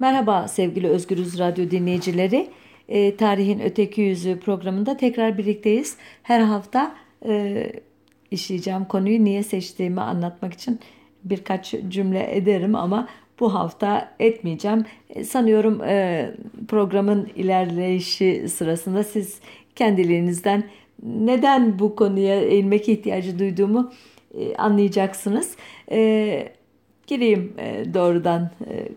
Merhaba sevgili Özgürüz Radyo dinleyicileri. E, Tarihin Öteki Yüzü programında tekrar birlikteyiz. Her hafta e, işleyeceğim konuyu niye seçtiğimi anlatmak için birkaç cümle ederim ama bu hafta etmeyeceğim. E, sanıyorum e, programın ilerleyişi sırasında siz kendiliğinizden neden bu konuya eğilmek ihtiyacı duyduğumu e, anlayacaksınız. E, gireyim e, doğrudan e,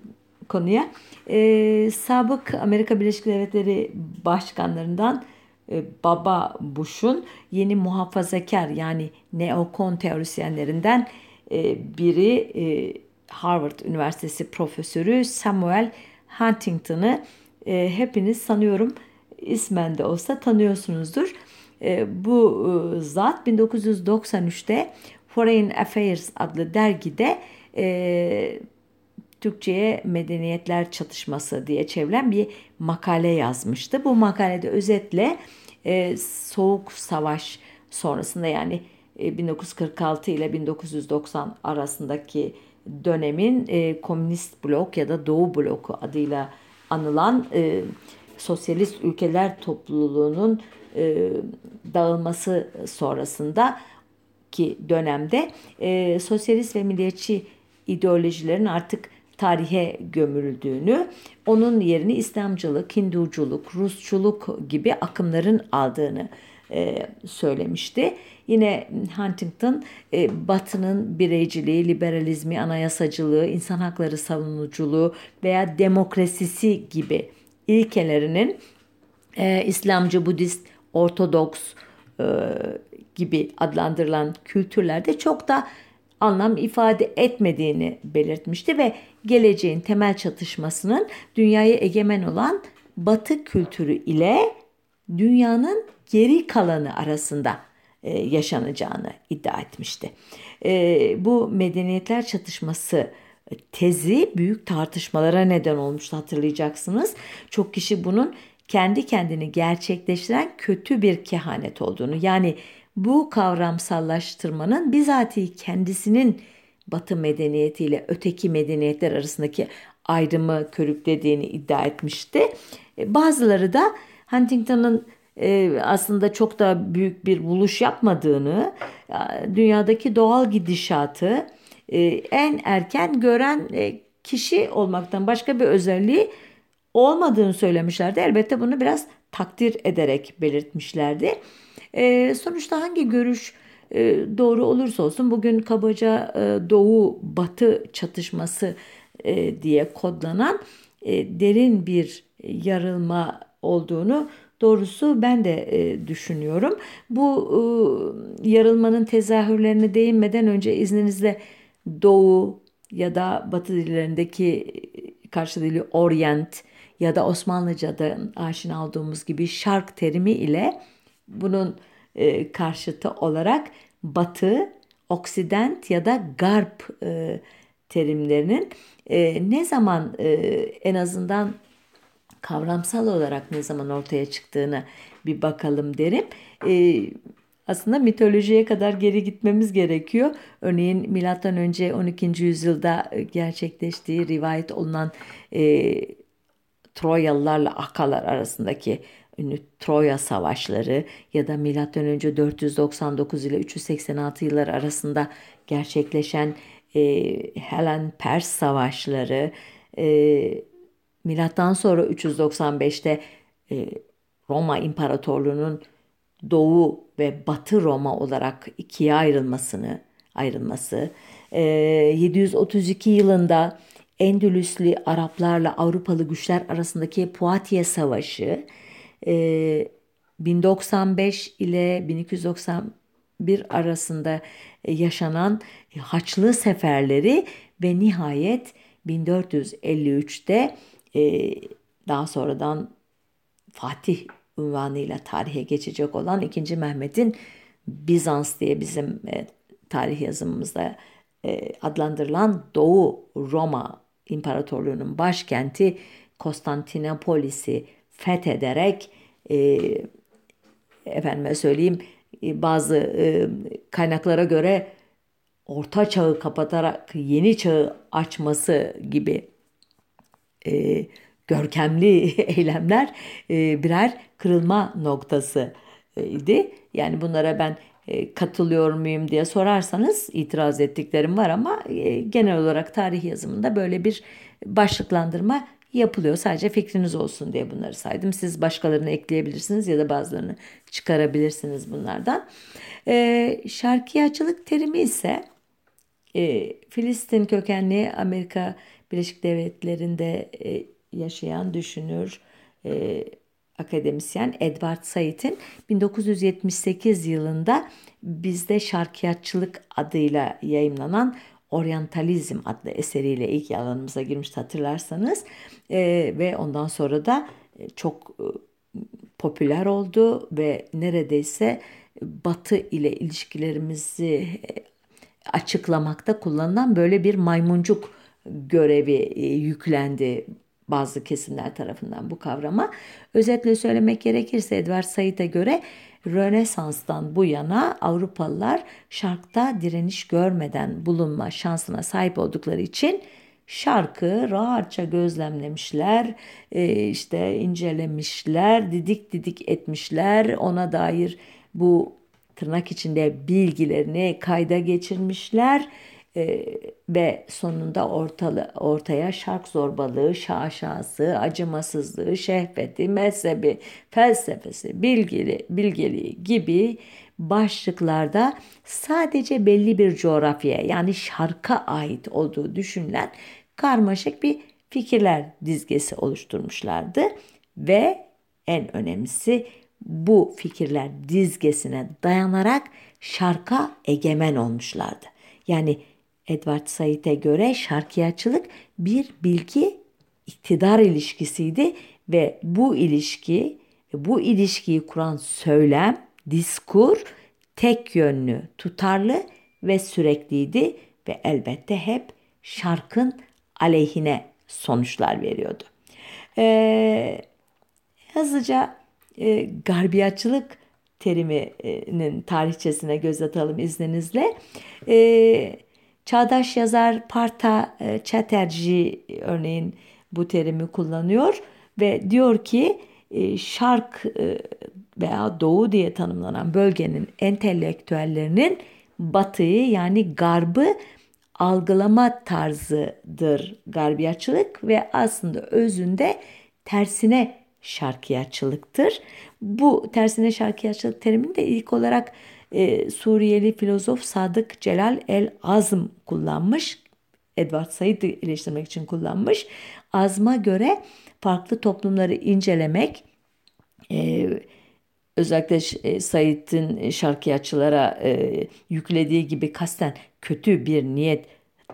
konuya. E, sabık Amerika Birleşik Devletleri başkanlarından e, Baba Bush'un yeni muhafazakar yani neokon teorisyenlerinden e, biri e, Harvard Üniversitesi profesörü Samuel Huntington'ı e, hepiniz sanıyorum ismen de olsa tanıyorsunuzdur. E, bu e, zat 1993'te Foreign Affairs adlı dergide e, Türkçe'ye medeniyetler çatışması diye çevrilen bir makale yazmıştı. Bu makalede özetle e, Soğuk Savaş sonrasında yani e, 1946 ile 1990 arasındaki dönemin e, komünist blok ya da Doğu bloku adıyla anılan e, sosyalist ülkeler topluluğunun e, dağılması sonrasında ki dönemde e, sosyalist ve milliyetçi ideolojilerin artık tarihe gömüldüğünü, onun yerini İslamcılık, Hinduculuk, Rusçuluk gibi akımların aldığını e, söylemişti. Yine Huntington e, Batı'nın bireyciliği, liberalizmi, anayasacılığı, insan hakları savunuculuğu veya demokrasisi gibi ilkelerinin e, İslamcı, Budist, Ortodoks gibi adlandırılan kültürlerde çok da anlam ifade etmediğini belirtmişti ve geleceğin temel çatışmasının dünyaya egemen olan Batı kültürü ile dünyanın geri kalanı arasında e, yaşanacağını iddia etmişti. E, bu medeniyetler çatışması tezi büyük tartışmalara neden olmuştu hatırlayacaksınız. Çok kişi bunun kendi kendini gerçekleştiren kötü bir kehanet olduğunu yani bu kavramsallaştırmanın bizatihi kendisinin Batı medeniyetiyle öteki medeniyetler arasındaki ayrımı körüklediğini iddia etmişti. E, bazıları da Huntington'ın e, aslında çok da büyük bir buluş yapmadığını, dünyadaki doğal gidişatı e, en erken gören kişi olmaktan başka bir özelliği olmadığını söylemişlerdi. Elbette bunu biraz takdir ederek belirtmişlerdi. E, sonuçta hangi görüş e, doğru olursa olsun bugün kabaca e, doğu batı çatışması e, diye kodlanan e, derin bir yarılma olduğunu doğrusu ben de e, düşünüyorum. Bu e, yarılmanın tezahürlerine değinmeden önce izninizle doğu ya da batı dillerindeki karşı dili orient ya da Osmanlıca'da aşina olduğumuz gibi şark terimi ile bunun e, karşıtı olarak batı, oksident ya da garp e, terimlerinin e, ne zaman e, en azından kavramsal olarak ne zaman ortaya çıktığını bir bakalım derim. E, aslında mitolojiye kadar geri gitmemiz gerekiyor. Örneğin milattan önce 12. yüzyılda gerçekleştiği rivayet olunan e, Troyalılarla Akalar arasındaki ünlü Troya savaşları ya da önce 499 ile 386 yıllar arasında gerçekleşen e, Helen Pers savaşları e, milattan sonra 395'te e, Roma İmparatorluğu'nun Doğu ve Batı Roma olarak ikiye ayrılmasını ayrılması, e, 732 yılında Endülüslü Araplarla Avrupalı güçler arasındaki Poitiers Savaşı, e, 1095 ile 1291 arasında e, yaşanan Haçlı seferleri ve nihayet 1453'te e, daha sonradan Fatih unvanıyla tarihe geçecek olan 2. Mehmet'in Bizans diye bizim e, tarih yazımımızda e, adlandırılan Doğu Roma İmparatorluğu'nun başkenti Konstantinopolis'i fethederek e, efendime söyleyeyim e, bazı e, kaynaklara göre orta çağı kapatarak yeni çağı açması gibi e, görkemli eylemler e, birer kırılma noktası idi. Yani bunlara ben e, katılıyor muyum diye sorarsanız itiraz ettiklerim var ama e, genel olarak tarih yazımında böyle bir başlıklandırma yapılıyor. Sadece fikriniz olsun diye bunları saydım. Siz başkalarını ekleyebilirsiniz ya da bazılarını çıkarabilirsiniz bunlardan. E, şarkiyacılık terimi ise e, Filistin kökenli Amerika Birleşik Devletleri'nde e, yaşayan düşünür, e, akademisyen Edward Said'in 1978 yılında bizde şarkiyatçılık adıyla yayımlanan Orientalizm adlı eseriyle ilk alanımıza girmişti hatırlarsanız e, ve ondan sonra da e, çok e, popüler oldu ve neredeyse Batı ile ilişkilerimizi e, açıklamakta kullanılan böyle bir maymuncuk görevi e, yüklendi bazı kesimler tarafından bu kavrama. Özetle söylemek gerekirse Edward Said'e göre Rönesans'tan bu yana Avrupalılar şarkta direniş görmeden bulunma şansına sahip oldukları için şarkı rahatça gözlemlemişler, e, işte incelemişler, didik didik etmişler. Ona dair bu tırnak içinde bilgilerini kayda geçirmişler e, ve sonunda ortalı, ortaya şark zorbalığı, şaşası, acımasızlığı, şehveti, mezhebi, felsefesi, bilgili, bilgeliği gibi başlıklarda sadece belli bir coğrafyaya yani şarka ait olduğu düşünülen karmaşık bir fikirler dizgesi oluşturmuşlardı ve en önemlisi bu fikirler dizgesine dayanarak şarka egemen olmuşlardı. Yani Edward Said'e göre şarkiyatçılık bir bilgi iktidar ilişkisiydi ve bu ilişki bu ilişkiyi kuran söylem, diskur tek yönlü, tutarlı ve sürekliydi ve elbette hep şarkın aleyhine sonuçlar veriyordu. Ee, hızlıca e, garbiyatçılık teriminin tarihçesine göz atalım izninizle. E, çağdaş yazar Parta e, Chatterjee örneğin bu terimi kullanıyor ve diyor ki e, şark e, veya doğu diye tanımlanan bölgenin entelektüellerinin batıyı yani garbı algılama tarzıdır garbiyatçılık ve aslında özünde tersine şarkiyatçılıktır. Bu tersine şarkiyatçılık terimini de ilk olarak e, Suriyeli filozof Sadık Celal El Azm kullanmış. Edward Said'i eleştirmek için kullanmış. Azm'a göre farklı toplumları incelemek, e, özellikle e, Said'in şarkiyatçılara e, yüklediği gibi kasten kötü bir niyet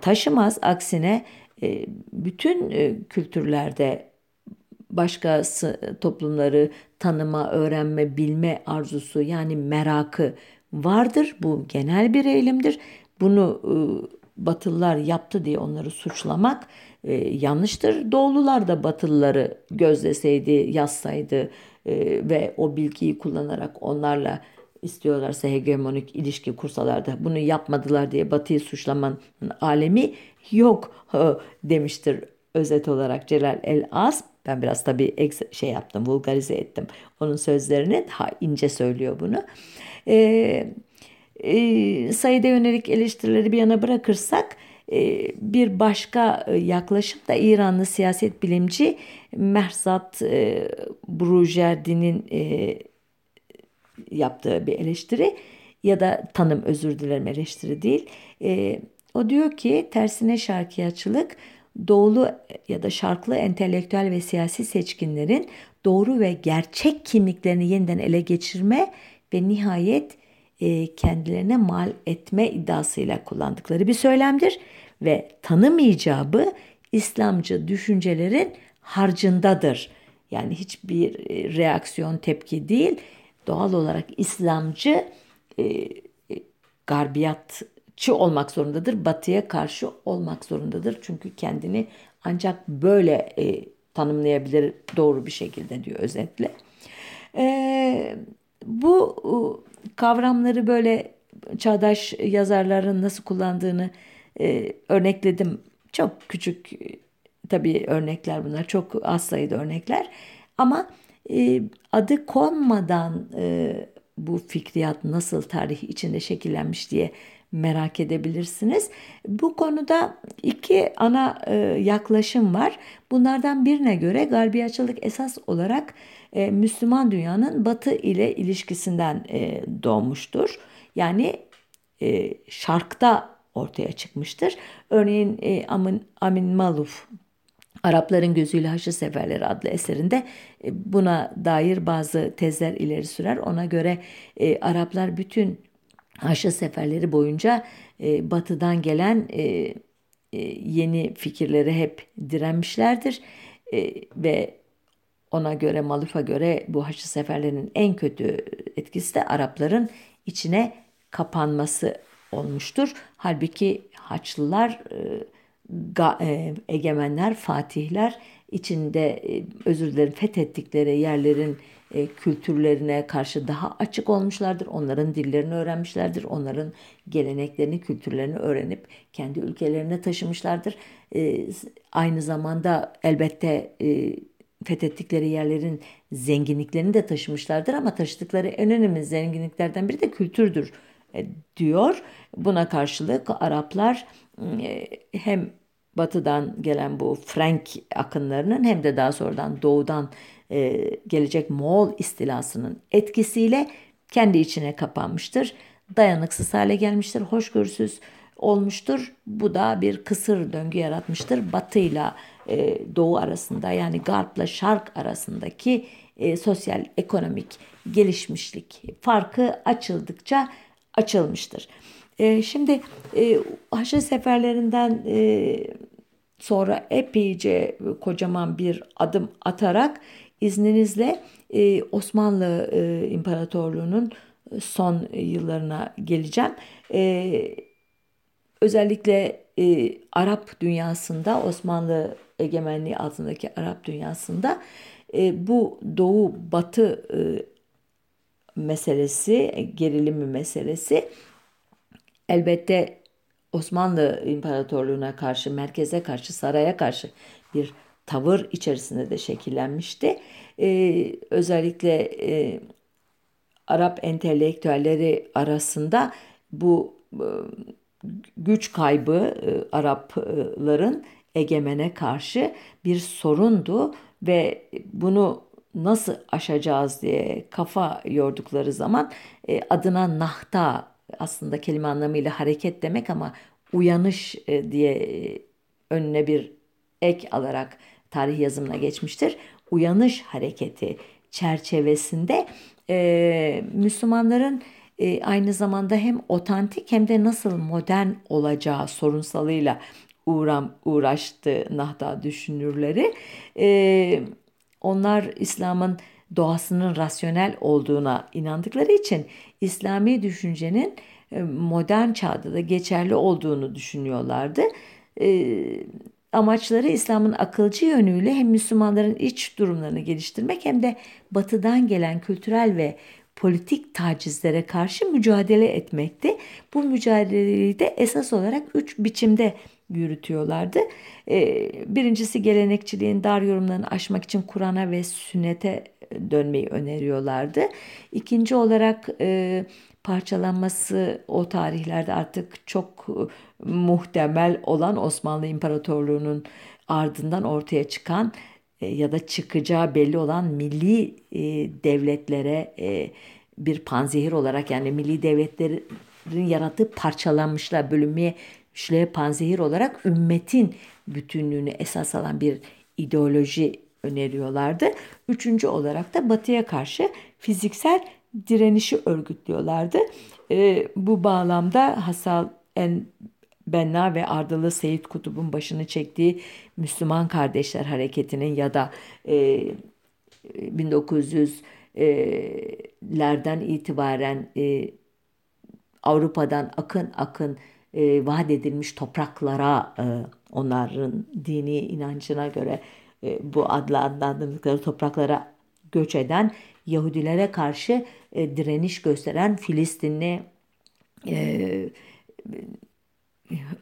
taşımaz. Aksine e, bütün e, kültürlerde başka toplumları tanıma, öğrenme, bilme arzusu yani merakı vardır. Bu genel bir eğilimdir. Bunu e, Batılılar yaptı diye onları suçlamak e, yanlıştır. Doğulular da Batılıları gözleseydi, yazsaydı e, ve o bilgiyi kullanarak onlarla istiyorlarsa hegemonik ilişki kursalar da bunu yapmadılar diye Batı'yı suçlamanın alemi yok demiştir özet olarak Celal El Az. Ben biraz tabii şey yaptım, vulgarize ettim onun sözlerini. Daha ince söylüyor bunu. Ee, e, sayıda yönelik eleştirileri bir yana bırakırsak e, bir başka e, yaklaşım da İranlı siyaset bilimci Mehzat e, Brujerdi'nin e, yaptığı bir eleştiri ya da tanım özür dilerim eleştiri değil. E, o diyor ki tersine şarkiyatçılık doğulu ya da şarklı entelektüel ve siyasi seçkinlerin doğru ve gerçek kimliklerini yeniden ele geçirme ve nihayet e, kendilerine mal etme iddiasıyla kullandıkları bir söylemdir ve tanım icabı İslamcı düşüncelerin harcındadır. Yani hiçbir e, reaksiyon tepki değil, doğal olarak İslamcı e, garbiyat çı olmak zorundadır. Batıya karşı olmak zorundadır. Çünkü kendini ancak böyle e, tanımlayabilir doğru bir şekilde diyor özetle. E, bu e, kavramları böyle çağdaş yazarların nasıl kullandığını e, örnekledim. Çok küçük tabii örnekler bunlar çok az sayıda örnekler ama e, adı konmadan e, bu fikriyat nasıl tarihi içinde şekillenmiş diye merak edebilirsiniz. Bu konuda iki ana e, yaklaşım var. Bunlardan birine göre garbiyatçılık esas olarak e, Müslüman dünyanın Batı ile ilişkisinden e, doğmuştur. Yani e, şarkta ortaya çıkmıştır. Örneğin e, Amin, Amin Maluf Arapların Gözüyle Haçlı Seferleri adlı eserinde e, buna dair bazı tezler ileri sürer. Ona göre e, Araplar bütün Haçlı Seferleri boyunca e, batıdan gelen e, e, yeni fikirlere hep direnmişlerdir. E, ve ona göre Maluf'a göre bu Haçlı Seferlerinin en kötü etkisi de Arapların içine kapanması olmuştur. Halbuki Haçlılar e, e, egemenler, fatihler içinde e, özür dilerim fethettikleri yerlerin kültürlerine karşı daha açık olmuşlardır. Onların dillerini öğrenmişlerdir. Onların geleneklerini, kültürlerini öğrenip kendi ülkelerine taşımışlardır. Aynı zamanda elbette fethettikleri yerlerin zenginliklerini de taşımışlardır ama taşıdıkları en önemli zenginliklerden biri de kültürdür diyor. Buna karşılık Araplar hem batıdan gelen bu Frank akınlarının hem de daha sonradan doğudan e, gelecek Moğol istilasının etkisiyle kendi içine kapanmıştır. Dayanıksız hale gelmiştir, hoşgörüsüz olmuştur. Bu da bir kısır döngü yaratmıştır. Batı ile doğu arasında yani garpla şark arasındaki e, sosyal ekonomik gelişmişlik farkı açıldıkça açılmıştır. E, şimdi e, Haçlı seferlerinden e, sonra epeyce kocaman bir adım atarak izninizle e, Osmanlı e, İmparatorluğu'nun son yıllarına geleceğim. E, özellikle e, Arap dünyasında Osmanlı egemenliği altındaki Arap dünyasında e, bu Doğu Batı e, meselesi, gerilimi meselesi elbette Osmanlı İmparatorluğu'na karşı, merkeze karşı, saraya karşı bir tavır içerisinde de şekillenmişti. Ee, özellikle e, Arap entelektüelleri arasında bu e, güç kaybı e, Arapların egemene karşı bir sorundu ve bunu nasıl aşacağız diye kafa yordukları zaman e, adına nahta aslında kelime anlamıyla hareket demek ama uyanış e, diye e, önüne bir ek alarak tarih yazımına geçmiştir. Uyanış hareketi çerçevesinde Müslümanların aynı zamanda hem otantik hem de nasıl modern olacağı sorunsalıyla uğram, uğraştı Nahda düşünürleri. E, onlar İslam'ın doğasının rasyonel olduğuna inandıkları için İslami düşüncenin e, modern çağda da geçerli olduğunu düşünüyorlardı. E, amaçları İslam'ın akılcı yönüyle hem Müslümanların iç durumlarını geliştirmek hem de batıdan gelen kültürel ve politik tacizlere karşı mücadele etmekti. Bu mücadeleyi de esas olarak üç biçimde yürütüyorlardı. E, birincisi gelenekçiliğin dar yorumlarını aşmak için Kur'an'a ve sünnete dönmeyi öneriyorlardı. İkinci olarak e, parçalanması o tarihlerde artık çok e, muhtemel olan Osmanlı İmparatorluğu'nun ardından ortaya çıkan e, ya da çıkacağı belli olan milli devletlere bir panzehir olarak yani milli devletlerin yarattığı parçalanmışlar, bölünmeye şile panzehir olarak ümmetin bütünlüğünü esas alan bir ideoloji öneriyorlardı. Üçüncü olarak da batıya karşı fiziksel direnişi örgütlüyorlardı. E, bu bağlamda Hasal en Benna ve Ardalı Seyit Kutub'un başını çektiği Müslüman Kardeşler Hareketi'nin ya da e, 1900'lerden itibaren e, Avrupa'dan akın akın e, vaat edilmiş topraklara e, onların dini inancına göre e, bu adla adlandırdıkları topraklara göç eden Yahudilere karşı e, direniş gösteren Filistinli e,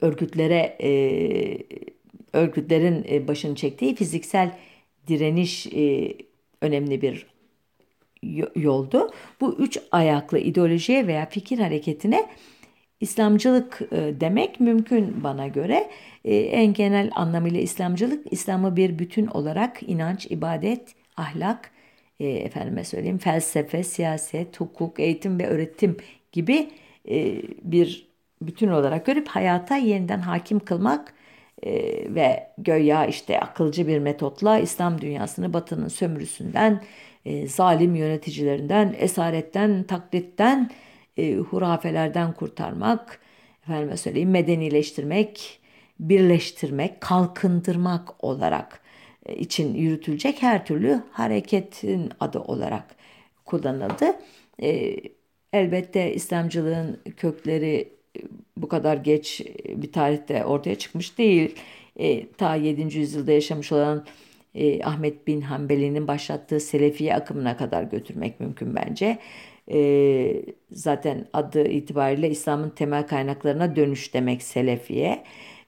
örgütlere e, örgütlerin e, başını çektiği fiziksel direniş e, önemli bir yoldu. Bu üç ayaklı ideolojiye veya fikir hareketine İslamcılık e, demek mümkün bana göre. E, en genel anlamıyla İslamcılık, İslam'ı bir bütün olarak inanç, ibadet, ahlak, e, efendime söyleyeyim felsefe, siyaset, hukuk, eğitim ve öğretim gibi bir bütün olarak görüp hayata yeniden hakim kılmak ve göya işte akılcı bir metotla İslam dünyasını batının sömürüsünden, zalim yöneticilerinden, esaretten, taklitten, e, hurafelerden kurtarmak, efendime söyleyeyim medenileştirmek, birleştirmek, kalkındırmak olarak e, için yürütülecek her türlü hareketin adı olarak kullanıldı. E, elbette İslamcılığın kökleri e, bu kadar geç e, bir tarihte ortaya çıkmış değil. E, ta 7. yüzyılda yaşamış olan e, Ahmet bin Hanbeli'nin başlattığı Selefiye akımına kadar götürmek mümkün bence e, zaten adı itibariyle İslam'ın temel kaynaklarına dönüş demek Selefiye.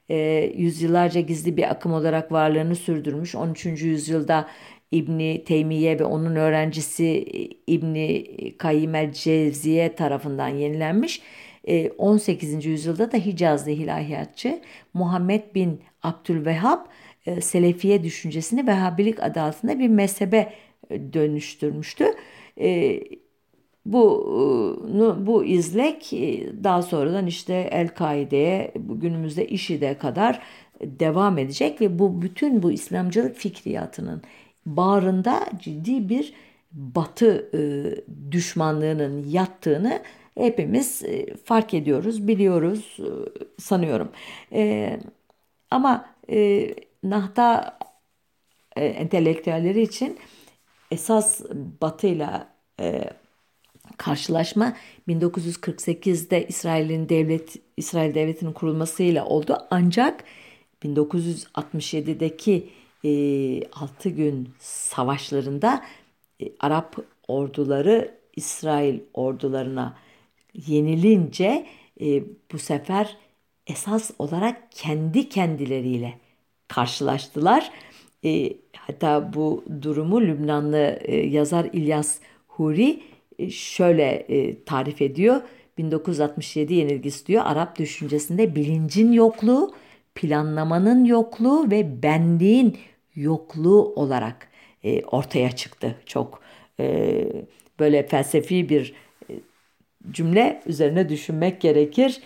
E, yüzyıllarca gizli bir akım olarak varlığını sürdürmüş. 13. yüzyılda İbni Teymiye ve onun öğrencisi İbni Kayyim el Cevziye tarafından yenilenmiş. 18. E, yüzyılda da Hicazlı ilahiyatçı Muhammed bin Abdülvehhab e, Selefiye düşüncesini Vehhabilik adı altında bir mezhebe e, dönüştürmüştü. Bu bu izlek e, daha sonradan işte El-Kaide'ye günümüzde IŞİD'e kadar devam edecek ve bu bütün bu İslamcılık fikriyatının bağrında ciddi bir batı e, düşmanlığının yattığını hepimiz e, fark ediyoruz, biliyoruz sanıyorum. Ama Nahta entelektüelleri için esas batıyla karşılaşma 1948'de İsrail'in devlet İsrail devletinin kurulmasıyla oldu. Ancak 1967'deki e, 6 gün savaşlarında e, Arap orduları İsrail ordularına yenilince e, bu sefer esas olarak kendi kendileriyle karşılaştılar. E, hatta bu durumu Lübnanlı e, yazar İlyas Huri şöyle e, tarif ediyor. 1967 yenilgisi diyor. Arap düşüncesinde bilincin yokluğu, planlamanın yokluğu ve benliğin yokluğu olarak e, ortaya çıktı. Çok böyle felsefi bir cümle üzerine düşünmek gerekir.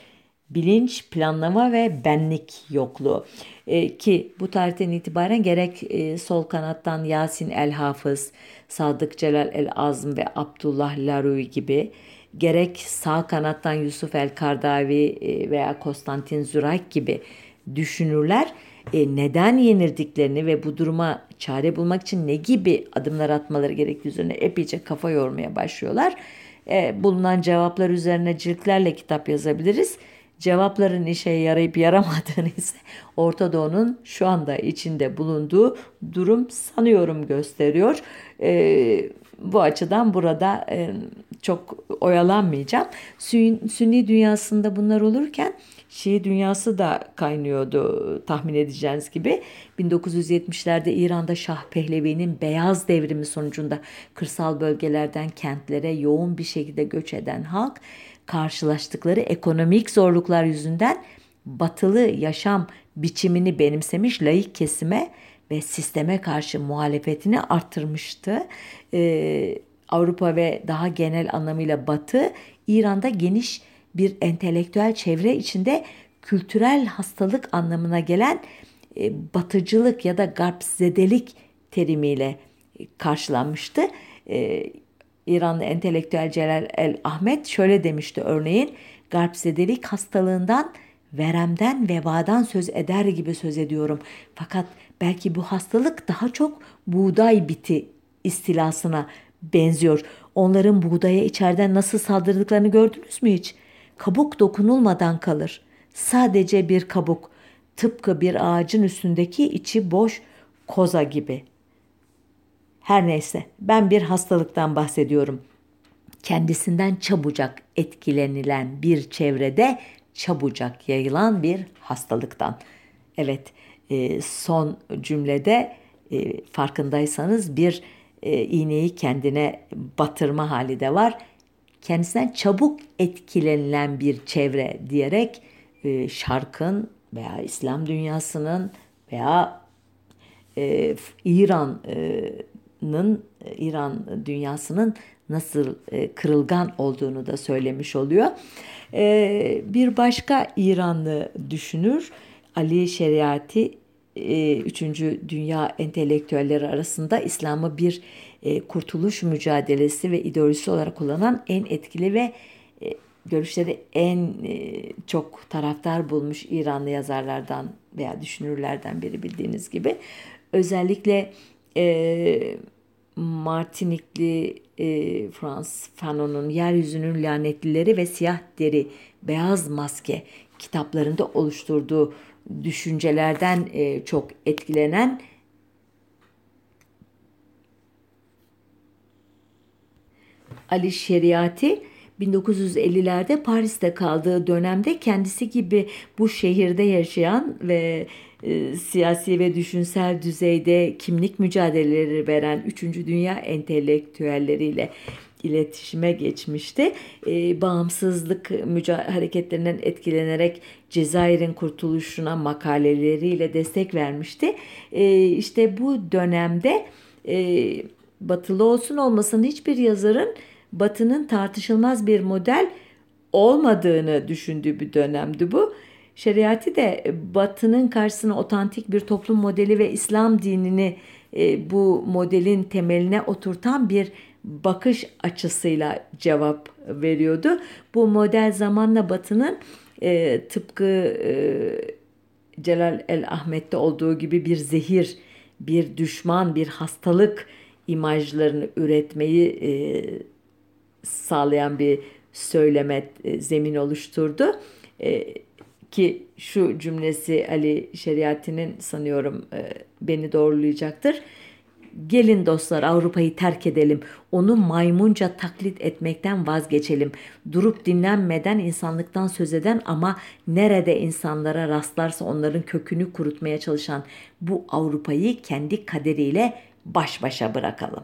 Bilinç, planlama ve benlik yokluğu. E, ki bu tarihten itibaren gerek e, sol kanattan Yasin El Hafız, Sadık Celal El Azm ve Abdullah Larui gibi gerek sağ kanattan Yusuf El Kardavi e, veya Konstantin Zürayk gibi düşünürler e, neden yenildiklerini ve bu duruma çare bulmak için ne gibi adımlar atmaları gerektiği üzerine epeyce kafa yormaya başlıyorlar. E, bulunan cevaplar üzerine ciltlerle kitap yazabiliriz cevapların işe yarayıp yaramadığını ise Orta Doğu'nun şu anda içinde bulunduğu durum sanıyorum gösteriyor. E, bu açıdan burada e, çok oyalanmayacağım. Sünni dünyasında bunlar olurken Şii dünyası da kaynıyordu tahmin edeceğiniz gibi. 1970'lerde İran'da Şah Pehlevi'nin beyaz devrimi sonucunda kırsal bölgelerden kentlere yoğun bir şekilde göç eden halk karşılaştıkları ekonomik zorluklar yüzünden batılı yaşam biçimini benimsemiş layık kesime ve sisteme karşı muhalefetini arttırmıştı. Ee, Avrupa ve daha genel anlamıyla Batı İran'da geniş bir entelektüel çevre içinde kültürel hastalık anlamına gelen e, batıcılık ya da garpzedelik terimiyle karşılanmıştı. E, İranlı entelektüel Celal El Ahmet şöyle demişti örneğin garpzedelik hastalığından veremden vebadan söz eder gibi söz ediyorum. Fakat belki bu hastalık daha çok buğday biti istilasına benziyor. Onların buğdaya içeriden nasıl saldırdıklarını gördünüz mü hiç? Kabuk dokunulmadan kalır. Sadece bir kabuk. Tıpkı bir ağacın üstündeki içi boş koza gibi. Her neyse ben bir hastalıktan bahsediyorum. Kendisinden çabucak etkilenilen bir çevrede çabucak yayılan bir hastalıktan. Evet e, son cümlede e, farkındaysanız bir e, iğneyi kendine batırma hali de var. Kendisinden çabuk etkilenilen bir çevre diyerek şarkın veya İslam dünyasının veya e, İran'ın e, İran dünyasının nasıl e, kırılgan olduğunu da söylemiş oluyor. E, bir başka İranlı düşünür Ali Şeriati e, Üçüncü Dünya entelektüelleri arasında İslam'ı bir kurtuluş mücadelesi ve ideolojisi olarak kullanan en etkili ve görüşleri en çok taraftar bulmuş İranlı yazarlardan veya düşünürlerden biri bildiğiniz gibi. Özellikle e, Martinikli e, Frans Fanon'un Yeryüzünün Lanetlileri ve Siyah Deri Beyaz Maske kitaplarında oluşturduğu düşüncelerden e, çok etkilenen Ali Şeriati 1950'lerde Paris'te kaldığı dönemde kendisi gibi bu şehirde yaşayan ve e, siyasi ve düşünsel düzeyde kimlik mücadeleleri veren 3. Dünya entelektüelleriyle iletişime geçmişti. E, bağımsızlık hareketlerinden etkilenerek Cezayir'in kurtuluşuna makaleleriyle destek vermişti. E, işte bu dönemde e, batılı olsun olmasın hiçbir yazarın batının tartışılmaz bir model olmadığını düşündüğü bir dönemdi bu. Şeriatı de batının karşısına otantik bir toplum modeli ve İslam dinini e, bu modelin temeline oturtan bir bakış açısıyla cevap veriyordu. Bu model zamanla batının e, tıpkı e, Celal el Ahmet'te olduğu gibi bir zehir, bir düşman, bir hastalık imajlarını üretmeyi e, sağlayan bir söyleme e, zemin oluşturdu. E, ki şu cümlesi Ali Şeriati'nin sanıyorum e, beni doğrulayacaktır. Gelin dostlar Avrupa'yı terk edelim. Onu maymunca taklit etmekten vazgeçelim. Durup dinlenmeden insanlıktan söz eden ama nerede insanlara rastlarsa onların kökünü kurutmaya çalışan bu Avrupa'yı kendi kaderiyle baş başa bırakalım.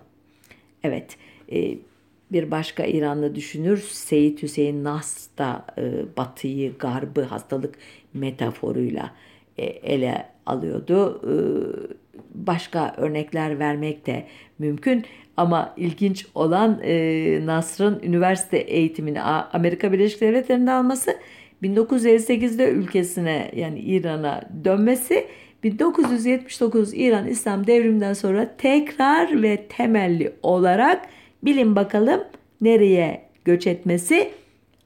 Evet, e, bir başka İranlı düşünür Seyit Hüseyin Nas da e, batıyı, garbı hastalık metaforuyla e, ele alıyordu. E, başka örnekler vermek de mümkün ama ilginç olan e, Nasr'ın üniversite eğitimini Amerika Birleşik Devletleri'nde alması 1958'de ülkesine yani İran'a dönmesi 1979 İran İslam devriminden sonra tekrar ve temelli olarak bilin bakalım nereye göç etmesi?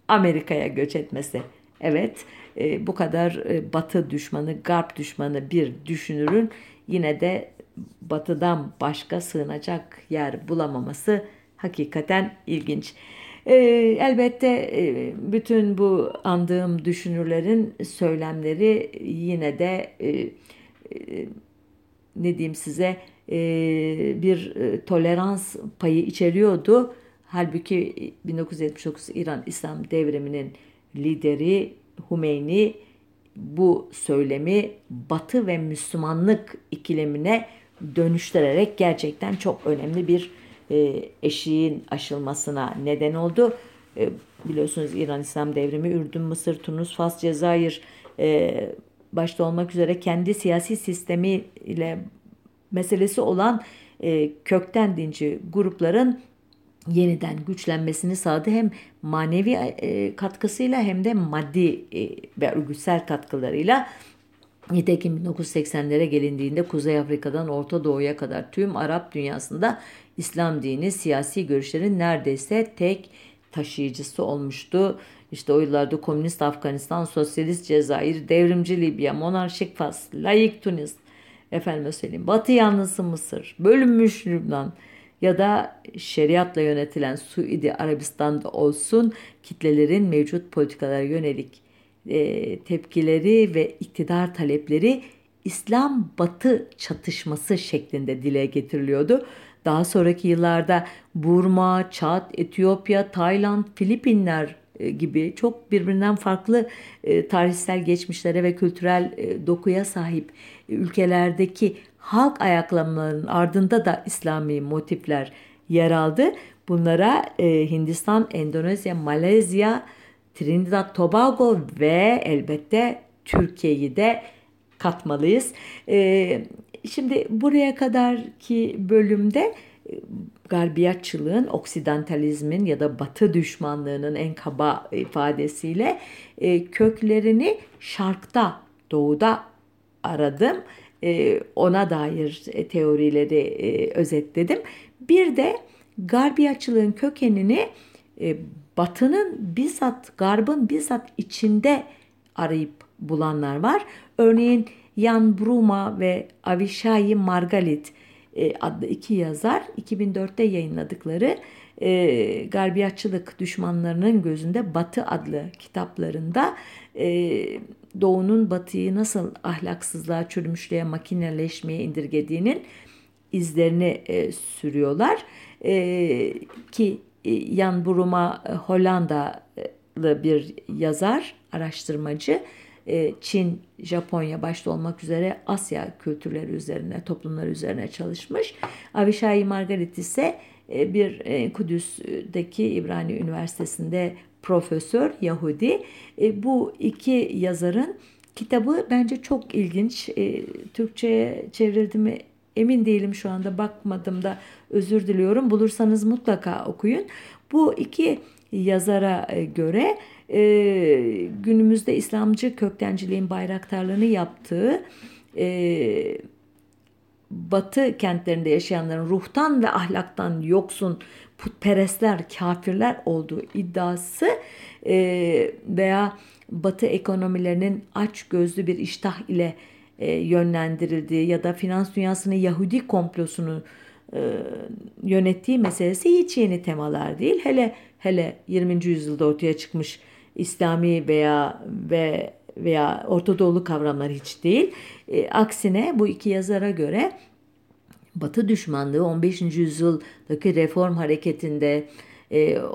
Amerika'ya göç etmesi. Evet e, bu kadar e, batı düşmanı, garp düşmanı bir düşünürün yine de batıdan başka sığınacak yer bulamaması hakikaten ilginç. E, elbette e, bütün bu andığım düşünürlerin söylemleri yine de e, e, ne diyeyim size bir e, tolerans payı içeriyordu. Halbuki 1979 İran İslam devriminin lideri Hümeyni bu söylemi Batı ve Müslümanlık ikilemine dönüştürerek gerçekten çok önemli bir e, eşiğin aşılmasına neden oldu. E, biliyorsunuz İran İslam devrimi Ürdün, Mısır, Tunus, Fas, Cezayir e, başta olmak üzere kendi siyasi sistemi ile meselesi olan e, kökten dinci grupların yeniden güçlenmesini sağladı. Hem manevi e, katkısıyla hem de maddi e, ve örgütsel katkılarıyla. Nitekim 1980'lere gelindiğinde Kuzey Afrika'dan Orta Doğu'ya kadar tüm Arap dünyasında İslam dini siyasi görüşlerin neredeyse tek taşıyıcısı olmuştu. İşte o yıllarda komünist Afganistan, sosyalist Cezayir, devrimci Libya, monarşik Fas, layık Tunis, efendime söyleyeyim Batı yanlısı Mısır, bölünmüş Lübnan, ya da şeriatla yönetilen Suudi Arabistan'da olsun kitlelerin mevcut politikalara yönelik e, tepkileri ve iktidar talepleri İslam Batı çatışması şeklinde dile getiriliyordu. Daha sonraki yıllarda Burma, Çad, Etiyopya, Tayland, Filipinler gibi çok birbirinden farklı e, tarihsel geçmişlere ve kültürel e, dokuya sahip ülkelerdeki halk ayaklanmalarının ardında da İslami motifler yer aldı. Bunlara Hindistan, Endonezya, Malezya, Trinidad, Tobago ve elbette Türkiye'yi de katmalıyız. Şimdi buraya kadarki bölümde garbiyatçılığın, oksidantalizmin ya da batı düşmanlığının en kaba ifadesiyle e, köklerini şarkta, doğuda aradım. E, ona dair e, teorileri özetledim. Bir de garbiyatçılığın kökenini batının bizzat, garbın bizzat içinde arayıp bulanlar var. Örneğin Jan Bruma ve Avishai Margalit e, adlı iki yazar 2004'te yayınladıkları e, Garbiyatçılık Düşmanlarının Gözünde Batı adlı kitaplarında e, Doğu'nun Batı'yı nasıl ahlaksızlığa, çürümüşlüğe, makineleşmeye indirgediğinin izlerini e, sürüyorlar. E, ki e, Jan Bruma e, Hollandalı bir yazar, araştırmacı. E, Çin, Japonya başta olmak üzere Asya kültürleri üzerine, toplumları üzerine çalışmış. Avishai Margaret ise e, bir e, Kudüs'teki İbrani Üniversitesi'nde profesör Yahudi. Bu iki yazarın kitabı bence çok ilginç. Türkçe'ye çevrildi mi emin değilim şu anda bakmadım da özür diliyorum. Bulursanız mutlaka okuyun. Bu iki yazara göre e, günümüzde İslamcı köktenciliğin bayraktarlığını yaptığı e, batı kentlerinde yaşayanların ruhtan ve ahlaktan yoksun putperestler, kafirler olduğu iddiası e, veya batı ekonomilerinin aç gözlü bir iştah ile e, yönlendirildiği ya da finans dünyasının Yahudi komplosunu e, yönettiği meselesi hiç yeni temalar değil. Hele hele 20. yüzyılda ortaya çıkmış İslami veya ve veya Orta Doğulu kavramlar hiç değil. E, aksine bu iki yazara göre Batı düşmanlığı 15. yüzyıldaki reform hareketinde,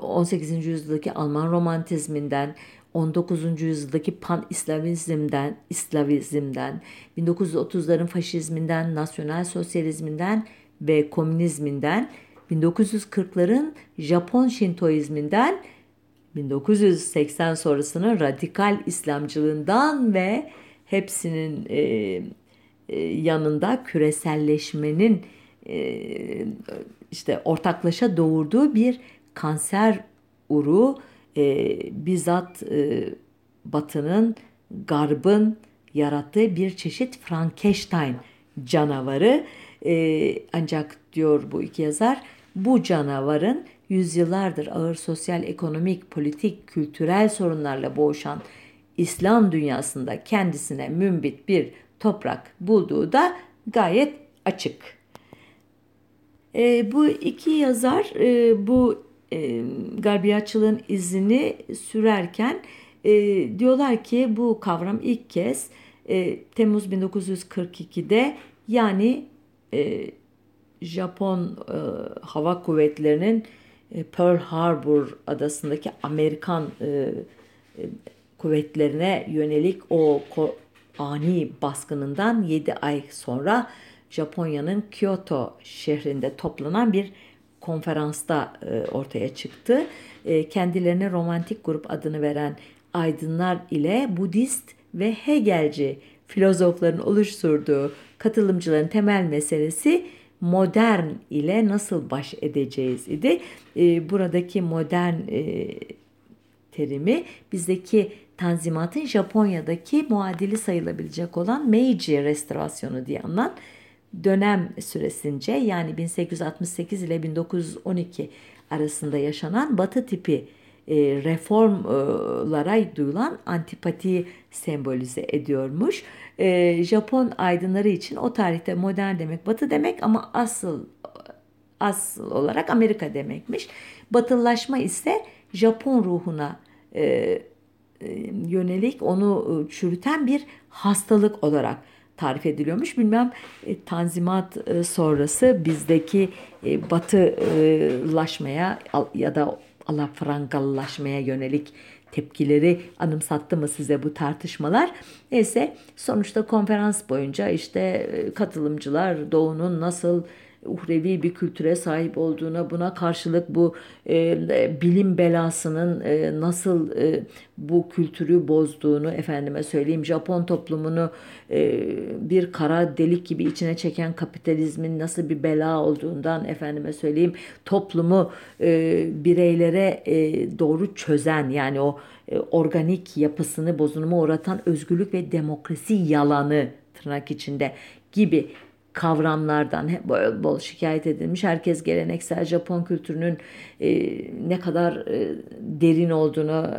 18. E, yüzyıldaki Alman romantizminden, 19. yüzyıldaki pan İslamizmden, İslavizmden, 1930'ların faşizminden, nasyonal sosyalizminden ve komünizminden, 1940'ların Japon Şintoizminden 1980 sonrasının radikal İslamcılığından ve hepsinin e, e, yanında küreselleşmenin e, işte ortaklaşa doğurduğu bir kanser uru e, bizzat e, Batı'nın, Garb'ın yarattığı bir çeşit Frankenstein canavarı. E, ancak diyor bu iki yazar bu canavarın yüzyıllardır ağır sosyal, ekonomik, politik, kültürel sorunlarla boğuşan İslam dünyasında kendisine mümbit bir toprak bulduğu da gayet açık. E, bu iki yazar e, bu e, garbiyatçılığın izini sürerken e, diyorlar ki bu kavram ilk kez e, Temmuz 1942'de yani e, Japon e, hava kuvvetlerinin Pearl Harbor adasındaki Amerikan e, e, kuvvetlerine yönelik o ani baskınından 7 ay sonra Japonya'nın Kyoto şehrinde toplanan bir konferansta ortaya çıktı. Kendilerine romantik grup adını veren aydınlar ile Budist ve Hegelci filozofların oluşturduğu katılımcıların temel meselesi modern ile nasıl baş edeceğiz idi. E, buradaki modern e, terimi bizdeki Tanzimat'ın Japonya'daki muadili sayılabilecek olan Meiji restorasyonu diye anılan dönem süresince yani 1868 ile 1912 arasında yaşanan batı tipi e, reformlara duyulan antipatiyi sembolize ediyormuş. E, Japon aydınları için o tarihte modern demek batı demek ama asıl asıl olarak Amerika demekmiş. Batılılaşma ise Japon ruhuna e, yönelik onu çürüten bir hastalık olarak tarif ediliyormuş. Bilmem e, Tanzimat e, sonrası bizdeki e, batılaşmaya ya da alafrangalılaşmaya yönelik tepkileri anımsattı mı size bu tartışmalar? Neyse sonuçta konferans boyunca işte e, katılımcılar doğunun nasıl uhrevi bir kültüre sahip olduğuna buna karşılık bu e, bilim belasının e, nasıl e, bu kültürü bozduğunu efendime söyleyeyim Japon toplumunu e, bir kara delik gibi içine çeken kapitalizmin nasıl bir bela olduğundan efendime söyleyeyim toplumu e, bireylere e, doğru çözen yani o e, organik yapısını bozunuma uğratan özgürlük ve demokrasi yalanı tırnak içinde gibi kavramlardan bol bol şikayet edilmiş. Herkes geleneksel Japon kültürünün e, ne kadar e, derin olduğunu,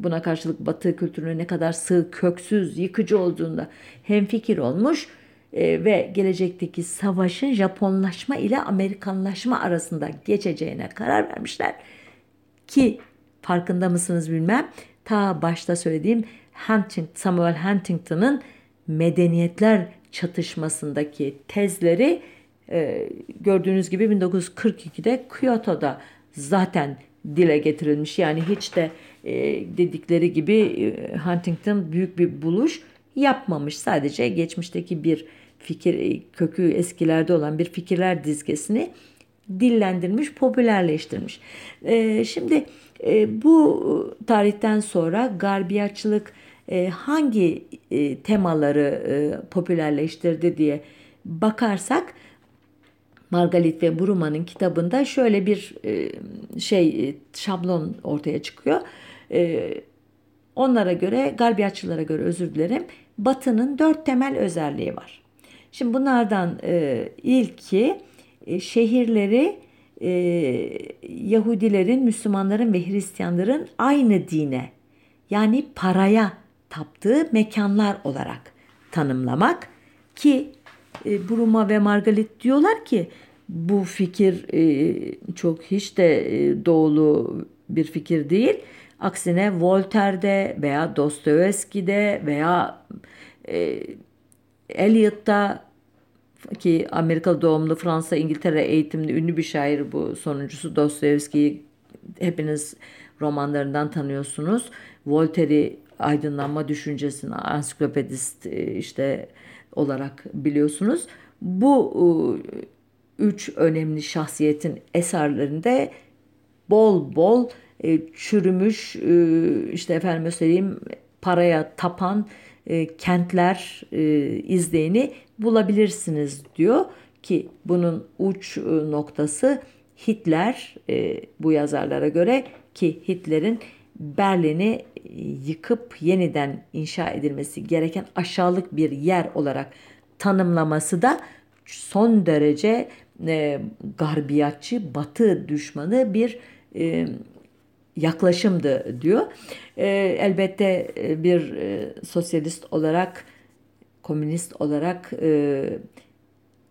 buna karşılık Batı kültürünün ne kadar sığ, köksüz, yıkıcı olduğunda hemfikir olmuş e, ve gelecekteki savaşın Japonlaşma ile Amerikanlaşma arasında geçeceğine karar vermişler. Ki farkında mısınız bilmem ta başta söylediğim Hunting, Samuel Huntington'ın medeniyetler çatışmasındaki tezleri e, gördüğünüz gibi 1942'de Kyoto'da zaten dile getirilmiş. Yani hiç de e, dedikleri gibi e, Huntington büyük bir buluş yapmamış. Sadece geçmişteki bir fikir e, kökü eskilerde olan bir fikirler dizgesini dillendirmiş, popülerleştirmiş. E, şimdi e, bu tarihten sonra garbiyatçılık e, hangi e, temaları e, popülerleştirdi diye bakarsak Margalit ve Bruma'nın kitabında şöyle bir şey şablon ortaya çıkıyor. Onlara göre, garbiyatçılara göre özür dilerim, Batı'nın dört temel özelliği var. Şimdi bunlardan ilki şehirleri Yahudilerin, Müslümanların ve Hristiyanların aynı dine yani paraya taptığı mekanlar olarak tanımlamak ki e, Bruma ve Margalit diyorlar ki bu fikir e, çok hiç de e, doğulu bir fikir değil. Aksine Voltaire'de veya Dostoyevski'de veya e, Eliot'ta ki Amerika doğumlu Fransa İngiltere eğitimli ünlü bir şair bu sonuncusu Dostoyevski'yi hepiniz romanlarından tanıyorsunuz. Voltaire'i aydınlanma düşüncesini ansiklopedist e, işte olarak biliyorsunuz. Bu e, üç önemli şahsiyetin eserlerinde bol bol e, çürümüş işte efendim söyleyeyim paraya tapan kentler izleyini bulabilirsiniz diyor ki bunun uç noktası Hitler bu yazarlara göre ki Hitler'in Berlin'i yıkıp yeniden inşa edilmesi gereken aşağılık bir yer olarak tanımlaması da son derece e, garbiyatçı, batı düşmanı bir e, yaklaşımdı diyor. E, elbette e, bir e, sosyalist olarak, komünist olarak e,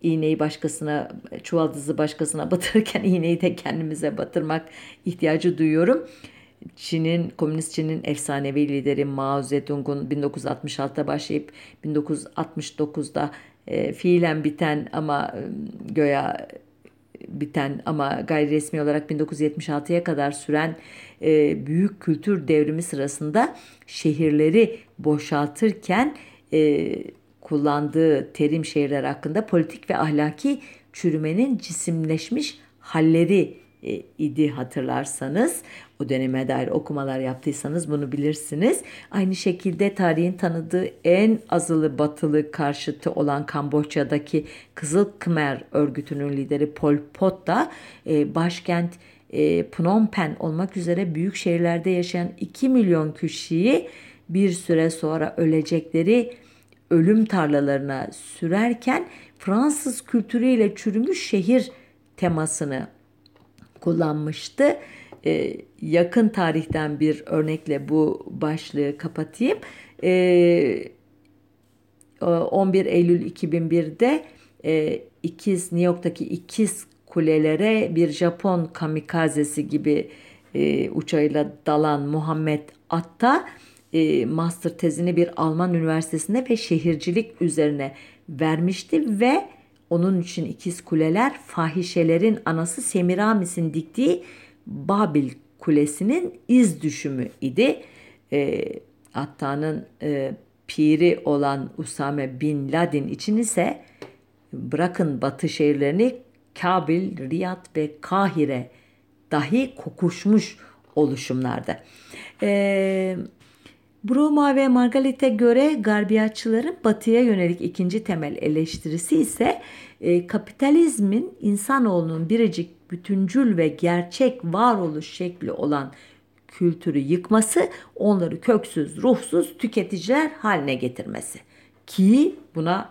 iğneyi başkasına, çuvaldızı başkasına batırırken iğneyi de kendimize batırmak ihtiyacı duyuyorum. Çin'in, Komünist Çin'in efsanevi lideri Mao Zedong'un 1966'da başlayıp 1969'da e, fiilen biten ama e, göya biten ama gayri resmi olarak 1976'ya kadar süren e, büyük kültür devrimi sırasında şehirleri boşaltırken e, kullandığı terim şehirler hakkında politik ve ahlaki çürümenin cisimleşmiş halleri e, idi hatırlarsanız o döneme dair okumalar yaptıysanız bunu bilirsiniz. Aynı şekilde tarihin tanıdığı en azılı batılı karşıtı olan Kamboçya'daki Kızıl Khmer örgütünün lideri Pol Pot da e, başkent e, Phnom Penh olmak üzere büyük şehirlerde yaşayan 2 milyon kişiyi bir süre sonra ölecekleri ölüm tarlalarına sürerken Fransız kültürüyle çürümüş şehir temasını kullanmıştı. Ee, yakın tarihten bir örnekle bu başlığı kapatayım. Ee, 11 Eylül 2001'de e, ikiz New York'taki ikiz kulelere bir Japon kamikazesi gibi e, uçağıyla dalan Muhammed Atta e, master tezini bir Alman üniversitesinde ve şehircilik üzerine vermişti ve onun için ikiz kuleler fahişelerin anası Semiramis'in diktiği Babil Kulesi'nin iz düşümü idi. E, Atta'nın e, piri olan Usame Bin Laden için ise bırakın batı şehirlerini Kabil, Riyad ve Kahire dahi kokuşmuş oluşumlarda. Ee, Bruma ve Margaret'e göre garbiyatçıların batıya yönelik ikinci temel eleştirisi ise e, kapitalizmin insanoğlunun biricik bütüncül ve gerçek varoluş şekli olan kültürü yıkması, onları köksüz, ruhsuz tüketiciler haline getirmesi. Ki buna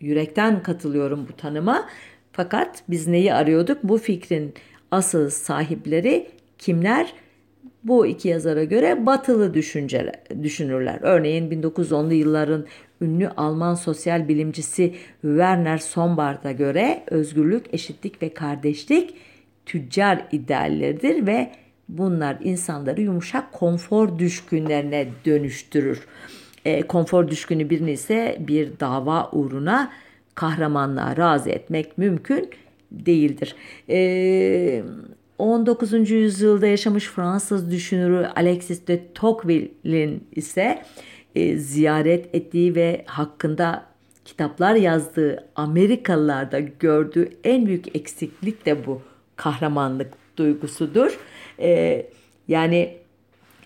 yürekten katılıyorum bu tanıma. Fakat biz neyi arıyorduk? Bu fikrin asıl sahipleri kimler? Bu iki yazara göre batılı düşünceler, düşünürler. Örneğin 1910'lu yılların ünlü Alman sosyal bilimcisi Werner Sombard'a göre özgürlük, eşitlik ve kardeşlik tüccar idealleridir ve bunlar insanları yumuşak konfor düşkünlerine dönüştürür. E, konfor düşkünü birini ise bir dava uğruna kahramanlığa razı etmek mümkün değildir. E, 19. yüzyılda yaşamış Fransız düşünürü Alexis de Tocqueville'in ise e, ziyaret ettiği ve hakkında kitaplar yazdığı Amerikalılarda gördüğü en büyük eksiklik de bu kahramanlık duygusudur. E, yani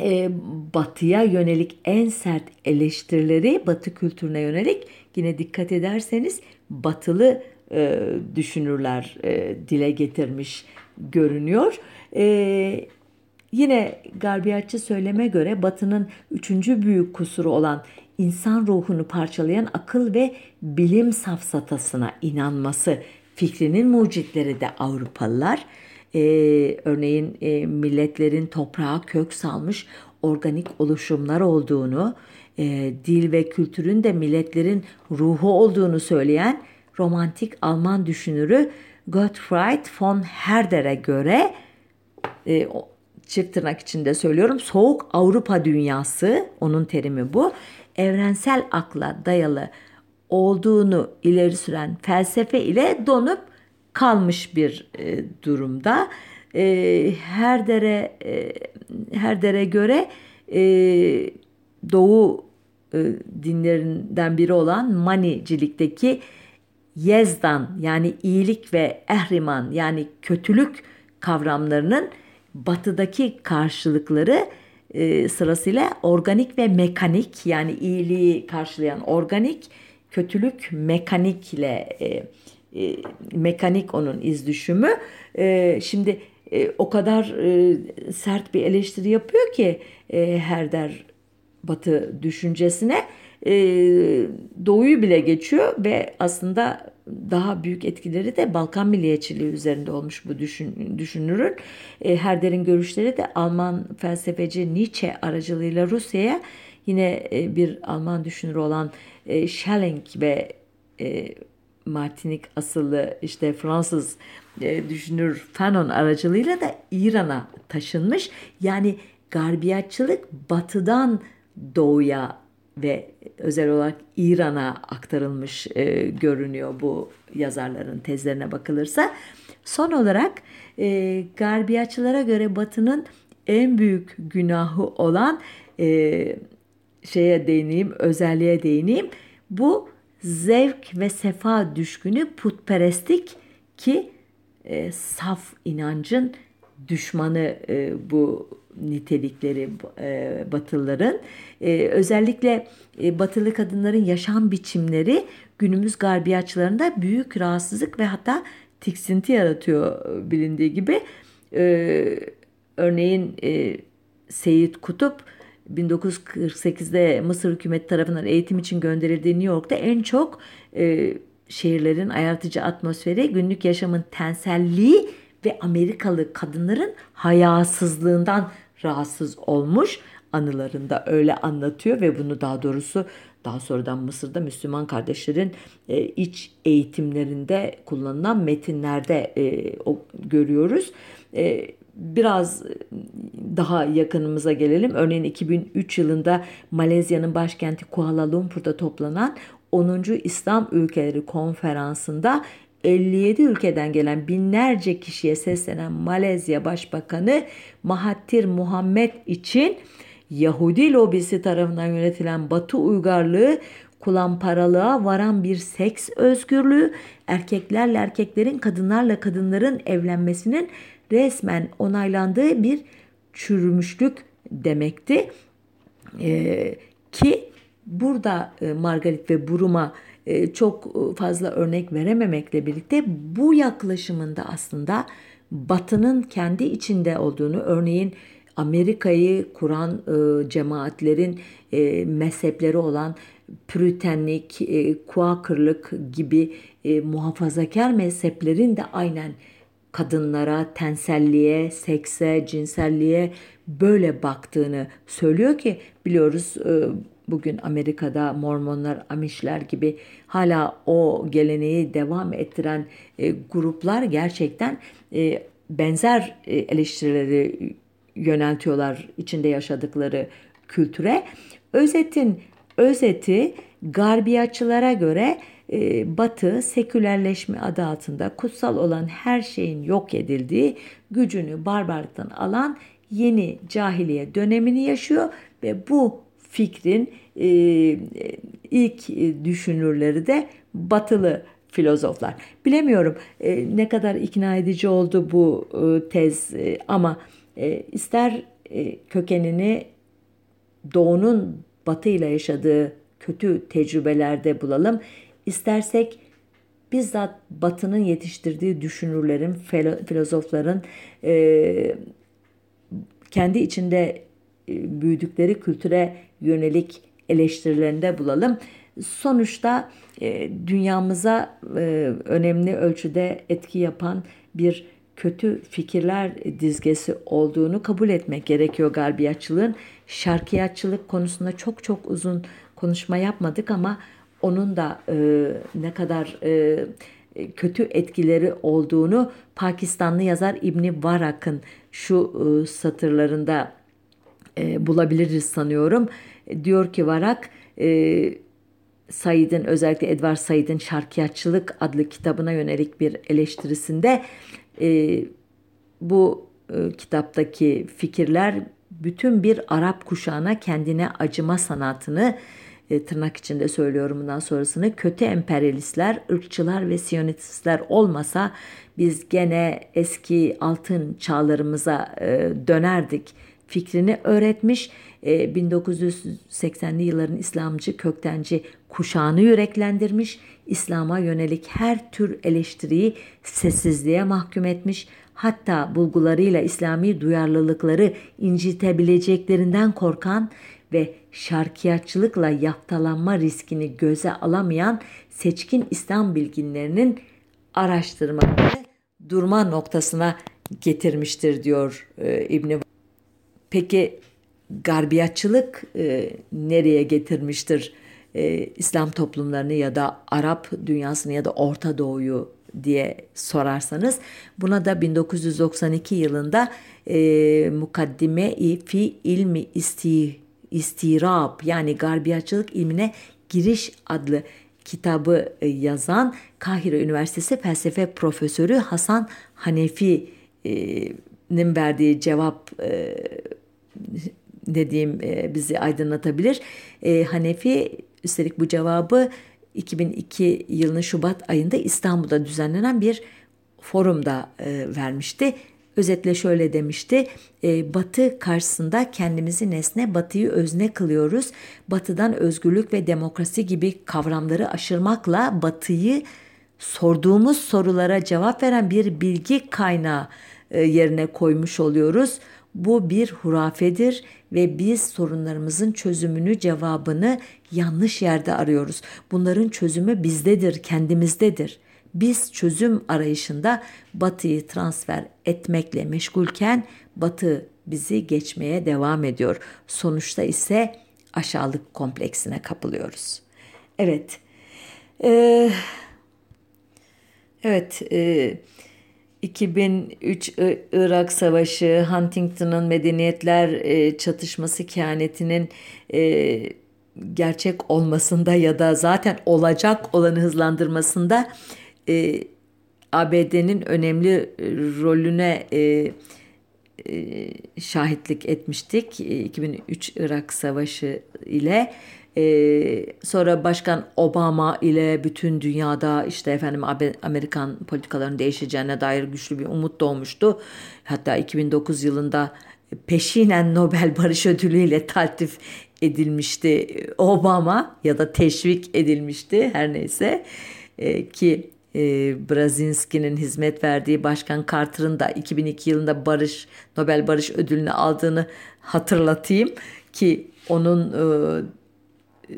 e, batıya yönelik en sert eleştirileri batı kültürüne yönelik yine dikkat ederseniz batılı e, düşünürler e, dile getirmiş görünüyor. E, yine garbiyatçı söyleme göre batının üçüncü büyük kusuru olan insan ruhunu parçalayan akıl ve bilim safsatasına inanması fikrinin mucitleri de Avrupalılar. Ee, örneğin e, milletlerin toprağa kök salmış organik oluşumlar olduğunu, e, dil ve kültürün de milletlerin ruhu olduğunu söyleyen romantik Alman düşünürü Gottfried von Herder'e göre e, çift tırnak içinde söylüyorum soğuk Avrupa dünyası onun terimi bu evrensel akla dayalı olduğunu ileri süren felsefe ile donup kalmış bir e, durumda. E, Herder'e e, Herder'e göre e, Doğu e, dinlerinden biri olan Manicilikteki Yezdan yani iyilik ve ehriman yani kötülük kavramlarının batıdaki karşılıkları e, sırasıyla organik ve mekanik yani iyiliği karşılayan organik, kötülük mekanik ile e, e, mekanik onun iz düşümü. E, şimdi e, o kadar e, sert bir eleştiri yapıyor ki e, Herder Batı düşüncesine e, Doğu'yu bile geçiyor ve aslında daha büyük etkileri de Balkan milliyetçiliği üzerinde olmuş bu düşün, düşünürün. E, Herder'in görüşleri de Alman felsefeci Nietzsche aracılığıyla Rusya'ya yine e, bir Alman düşünür olan e, Schelling ve e, Martinik asıllı işte Fransız e, düşünür Fanon aracılığıyla da İran'a taşınmış. Yani garbiyatçılık batıdan doğuya ve özel olarak İran'a aktarılmış e, görünüyor bu yazarların tezlerine bakılırsa. Son olarak e, garbiyatçılara göre Batı'nın en büyük günahı olan e, şeye değineyim, özelliğe değineyim. Bu zevk ve sefa düşkünü putperestlik ki e, saf inancın düşmanı e, bu nitelikleri e, Batılıların. E, özellikle e, Batılı kadınların yaşam biçimleri günümüz garbiyatçılarında büyük rahatsızlık ve hatta tiksinti yaratıyor bilindiği gibi. E, örneğin e, Seyit Kutup 1948'de Mısır hükümeti tarafından eğitim için gönderildiği New York'ta en çok e, şehirlerin ayartıcı atmosferi, günlük yaşamın tenselliği ve Amerikalı kadınların hayasızlığından rahatsız olmuş anılarında öyle anlatıyor ve bunu daha doğrusu daha sonradan Mısır'da Müslüman kardeşlerin e, iç eğitimlerinde kullanılan metinlerde e, o, görüyoruz. E, biraz daha yakınımıza gelelim. Örneğin 2003 yılında Malezya'nın başkenti Kuala Lumpur'da toplanan 10. İslam Ülkeleri Konferansı'nda 57 ülkeden gelen binlerce kişiye seslenen Malezya Başbakanı Mahathir Muhammed için Yahudi lobisi tarafından yönetilen Batı uygarlığı kulamparalığa varan bir seks özgürlüğü, erkeklerle erkeklerin, kadınlarla kadınların evlenmesinin resmen onaylandığı bir çürümüşlük demekti. Ee, ki burada e, Margaret ve Buruma e, çok fazla örnek verememekle birlikte bu yaklaşımında aslında Batı'nın kendi içinde olduğunu örneğin Amerika'yı kuran e, cemaatlerin e, mezhepleri olan Püritenlik, e, Kuakırlık gibi e, muhafazakar mezheplerin de aynen kadınlara, tenselliğe, sekse, cinselliğe böyle baktığını söylüyor ki biliyoruz e, bugün Amerika'da Mormonlar, Amişler gibi hala o geleneği devam ettiren e, gruplar gerçekten e, benzer eleştirileri yöneltiyorlar içinde yaşadıkları kültüre. Özetin özeti garbiyatçılara göre e, Batı sekülerleşme adı altında kutsal olan her şeyin yok edildiği, gücünü barbarlıktan alan yeni cahiliye dönemini yaşıyor ve bu fikrin e, ilk düşünürleri de batılı filozoflar. Bilemiyorum e, ne kadar ikna edici oldu bu e, tez e, ama e, ister e, kökenini doğunun batıyla yaşadığı kötü tecrübelerde bulalım. İstersek bizzat batının yetiştirdiği düşünürlerin, filozofların e, kendi içinde e, büyüdükleri kültüre yönelik eleştirilerinde bulalım. Sonuçta e, dünyamıza e, önemli ölçüde etki yapan bir kötü fikirler dizgesi olduğunu kabul etmek gerekiyor garbiyatçılığın. Şarkiyatçılık konusunda çok çok uzun konuşma yapmadık ama onun da e, ne kadar e, kötü etkileri olduğunu Pakistanlı yazar İbni Varak'ın şu e, satırlarında e, bulabiliriz sanıyorum. Diyor ki Varak e, Said'in özellikle Edward Said'in Şarkiyatçılık adlı kitabına yönelik bir eleştirisinde e, bu e, kitaptaki fikirler bütün bir Arap kuşağına kendine acıma sanatını tırnak içinde söylüyorum bundan sonrasını kötü emperyalistler, ırkçılar ve siyonistler olmasa biz gene eski altın çağlarımıza e, dönerdik fikrini öğretmiş. E, 1980'li yılların İslamcı köktenci kuşağını yüreklendirmiş. İslam'a yönelik her tür eleştiriyi sessizliğe mahkum etmiş. Hatta bulgularıyla İslami duyarlılıkları incitebileceklerinden korkan ve şarkiyatçılıkla yaftalanma riskini göze alamayan seçkin İslam bilginlerinin araştırmaları durma noktasına getirmiştir diyor e, İbni. Peki garbiyatçılık e, nereye getirmiştir e, İslam toplumlarını ya da Arap dünyasını ya da Orta Doğu'yu diye sorarsanız buna da 1992 yılında e, Mukaddime-i fi ilmi isti, istirab yani garbiyatçılık ilmine giriş adlı kitabı e, yazan Kahire Üniversitesi felsefe profesörü Hasan Hanefi'nin verdiği cevap e, dediğim e, bizi aydınlatabilir. Hanefi üstelik bu cevabı 2002 yılının Şubat ayında İstanbul'da düzenlenen bir forumda vermişti. Özetle şöyle demişti. E, batı karşısında kendimizi nesne, batıyı özne kılıyoruz. Batıdan özgürlük ve demokrasi gibi kavramları aşırmakla batıyı sorduğumuz sorulara cevap veren bir bilgi kaynağı e, yerine koymuş oluyoruz. Bu bir hurafedir ve biz sorunlarımızın çözümünü, cevabını yanlış yerde arıyoruz. Bunların çözümü bizdedir, kendimizdedir.'' Biz çözüm arayışında Batı'yı transfer etmekle meşgulken Batı bizi geçmeye devam ediyor. Sonuçta ise aşağılık kompleksine kapılıyoruz. Evet. Ee, evet. E, 2003 Irak Savaşı, Huntington'ın medeniyetler e, çatışması kehanetinin e, gerçek olmasında ya da zaten olacak olanı hızlandırmasında e, ABD'nin önemli rolüne e, e, şahitlik etmiştik. 2003 Irak Savaşı ile. Ee, sonra Başkan Obama ile bütün dünyada işte efendim Amerikan politikalarının değişeceğine dair güçlü bir umut doğmuştu. Hatta 2009 yılında peşinen Nobel Barış Ödülü ile taltif edilmişti Obama ya da teşvik edilmişti her neyse. Ee, ki e, Brazinski'nin hizmet verdiği Başkan Carter'ın da 2002 yılında Barış Nobel Barış Ödülünü aldığını hatırlatayım ki onun e,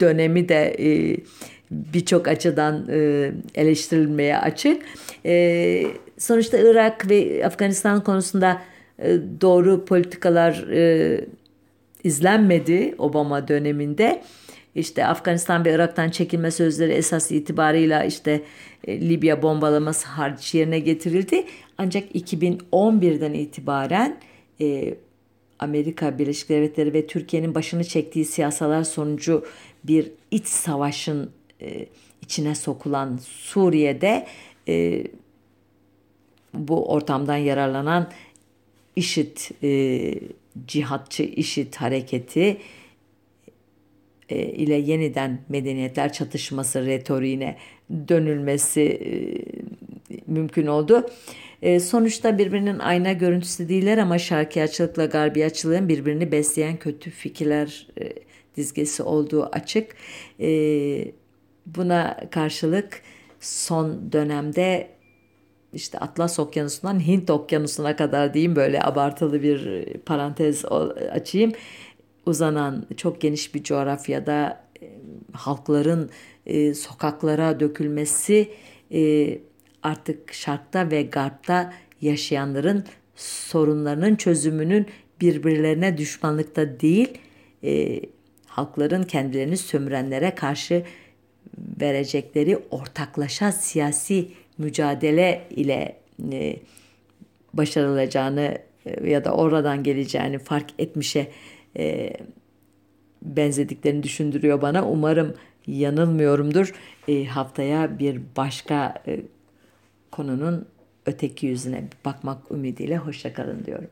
dönemi de e, birçok açıdan e, eleştirilmeye açık. E, sonuçta Irak ve Afganistan konusunda doğru politikalar izlenmedi Obama döneminde. İşte Afganistan ve Irak'tan çekilme sözleri esas itibarıyla işte Libya bombalaması hariç yerine getirildi. Ancak 2011'den itibaren Amerika Birleşik Devletleri ve Türkiye'nin başını çektiği siyasalar sonucu bir iç savaşın e, içine sokulan Suriye'de e, bu ortamdan yararlanan IŞİD, e, cihatçı IŞİD hareketi e, ile yeniden medeniyetler çatışması retoriğine dönülmesi e, mümkün oldu. E, sonuçta birbirinin ayna görüntüsü değiller ama şarkiyatçılıkla garbiyatçılığın birbirini besleyen kötü fikirler dizgesi olduğu açık. Buna karşılık son dönemde işte Atlas Okyanusu'ndan Hint Okyanusu'na kadar diyeyim böyle abartılı bir parantez açayım. Uzanan çok geniş bir coğrafyada e, halkların e, sokaklara dökülmesi e, artık şarkta ve garpta yaşayanların sorunlarının çözümünün birbirlerine düşmanlıkta değil, e, halkların kendilerini sömürenlere karşı verecekleri ortaklaşa siyasi mücadele ile e, başarılacağını ya da oradan geleceğini fark etmişe e, benzediklerini düşündürüyor bana. Umarım yanılmıyorumdur. E, haftaya bir başka e, konunun öteki yüzüne bakmak ümidiyle hoşçakalın diyorum.